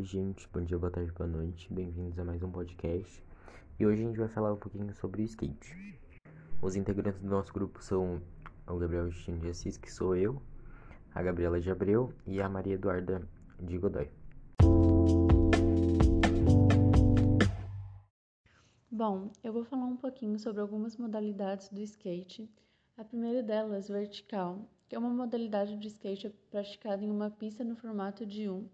Oi, gente, bom dia, boa tarde, boa noite, bem-vindos a mais um podcast. E hoje a gente vai falar um pouquinho sobre o skate. Os integrantes do nosso grupo são o Gabriel Justino de Assis, que sou eu, a Gabriela de Abreu e a Maria Eduarda de Godoy. Bom, eu vou falar um pouquinho sobre algumas modalidades do skate. A primeira delas, vertical, que é uma modalidade de skate praticada em uma pista no formato de um.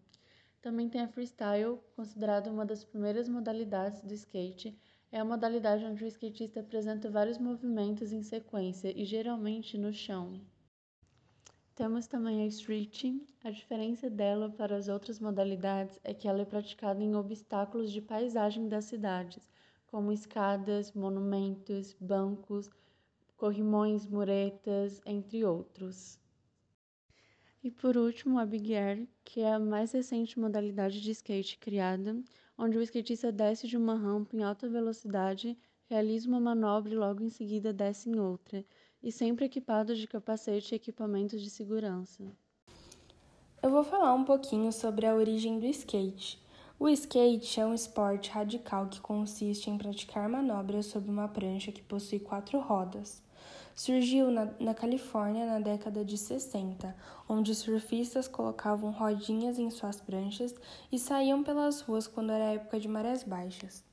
Também tem a freestyle, considerada uma das primeiras modalidades do skate. É a modalidade onde o skatista apresenta vários movimentos em sequência e geralmente no chão. Temos também a street. A diferença dela para as outras modalidades é que ela é praticada em obstáculos de paisagem das cidades, como escadas, monumentos, bancos, corrimões, muretas, entre outros. E por último, a Big Air, que é a mais recente modalidade de skate criada, onde o skatista desce de uma rampa em alta velocidade, realiza uma manobra e logo em seguida desce em outra, e sempre equipado de capacete e equipamentos de segurança. Eu vou falar um pouquinho sobre a origem do skate. O skate é um esporte radical que consiste em praticar manobras sobre uma prancha que possui quatro rodas. Surgiu na, na, Califórnia na década de 60, onde surfistas colocavam rodinhas em suas pranchas e saíam pelas ruas quando era época de marés baixas.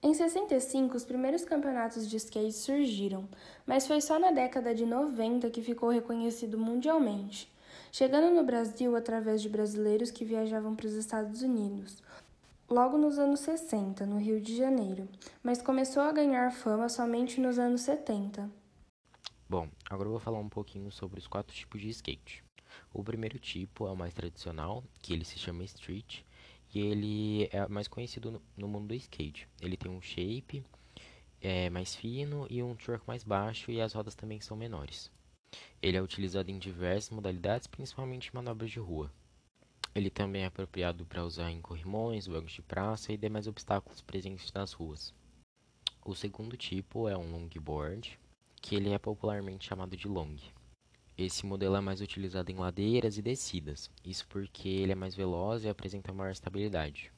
Em 65, os primeiros campeonatos de skate surgiram, mas foi só na década de 90 que ficou reconhecido mundialmente, chegando no Brasil através de brasileiros que viajavam para os Estados Unidos, logo nos anos 60, no Rio de Janeiro, mas começou a ganhar fama somente nos anos 70. Bom, agora eu vou falar um pouquinho sobre os quatro tipos de skate. O primeiro tipo é o mais tradicional, que ele se chama street, e ele é mais conhecido no, mundo do skate. Ele tem um shape é, mais fino e um truck mais baixo e as rodas também são menores. Ele é utilizado em diversas modalidades, principalmente manobras de rua. Ele também é apropriado para usar em corrimões, bancos de praça e demais obstáculos presentes nas ruas. O segundo tipo é um longboard, que ele é popularmente chamado de long. Esse modelo é mais utilizado em ladeiras e descidas, isso porque ele é mais veloz e apresenta maior estabilidade.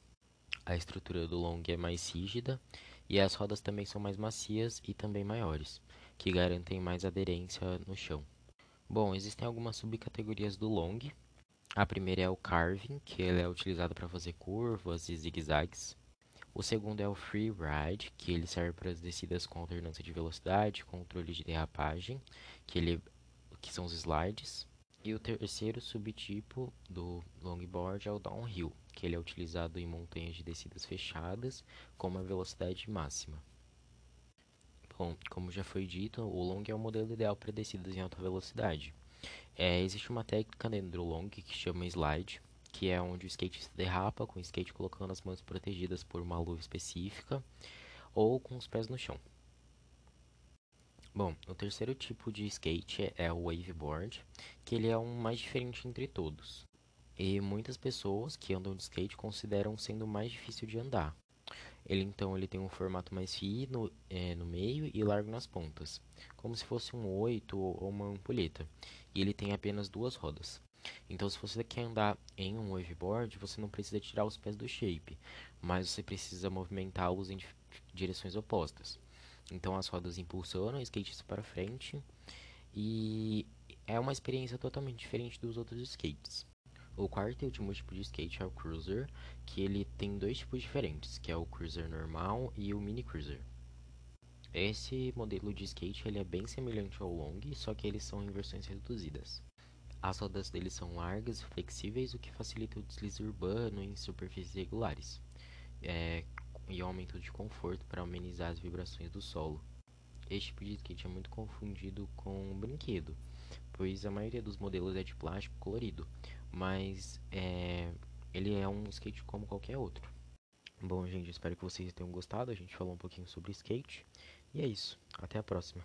A estrutura do long é mais rígida e as rodas também são mais macias e também maiores, que garantem mais aderência no chão. Bom, existem algumas subcategorias do long. A primeira é o carving, que ele é utilizado para fazer curvas e zigue-zagues. O segundo é o Free Ride, que ele serve para as descidas com alternância de velocidade, controle de derrapagem, que, ele, que são os slides. E o terceiro subtipo do longboard é o Downhill, que ele é utilizado em montanhas de descidas fechadas com uma velocidade máxima. Bom, como já foi dito, o long é o modelo ideal para descidas em alta velocidade. É, existe uma técnica dentro do long que chama slide, que é onde o skate derrapa com o skate colocando as mãos protegidas por uma luva específica ou com os pés no chão. Bom, o terceiro tipo de skate é o waveboard, que ele é um mais diferente entre todos. E muitas pessoas que andam de skate consideram sendo mais difícil de andar. Ele então ele tem um formato mais fino é, no meio e largo nas pontas, como se fosse um oito ou uma ampulheta. E ele tem apenas duas rodas. Então, se você quer andar em um waveboard, você não precisa tirar os pés do shape, mas você precisa movimentá-los em direções opostas. Então, as rodas impulsionam o skatista para frente e é uma experiência totalmente diferente dos outros skates. O quarto e último tipo de skate é o cruiser, que ele tem dois tipos diferentes, que é o cruiser normal e o mini cruiser. Esse modelo de skate ele é bem semelhante ao long, só que eles são em versões reduzidas. As rodas deles são largas e flexíveis, o que facilita o deslize urbano em superfícies regulares, é, e aumento de conforto para amenizar as vibrações do solo. Este tipo de skate é muito confundido com um brinquedo, pois a maioria dos modelos é de plástico colorido, mas é, ele é um skate como qualquer outro. Bom, gente, espero que vocês tenham gostado. A gente falou um pouquinho sobre skate. E é isso. Até a próxima.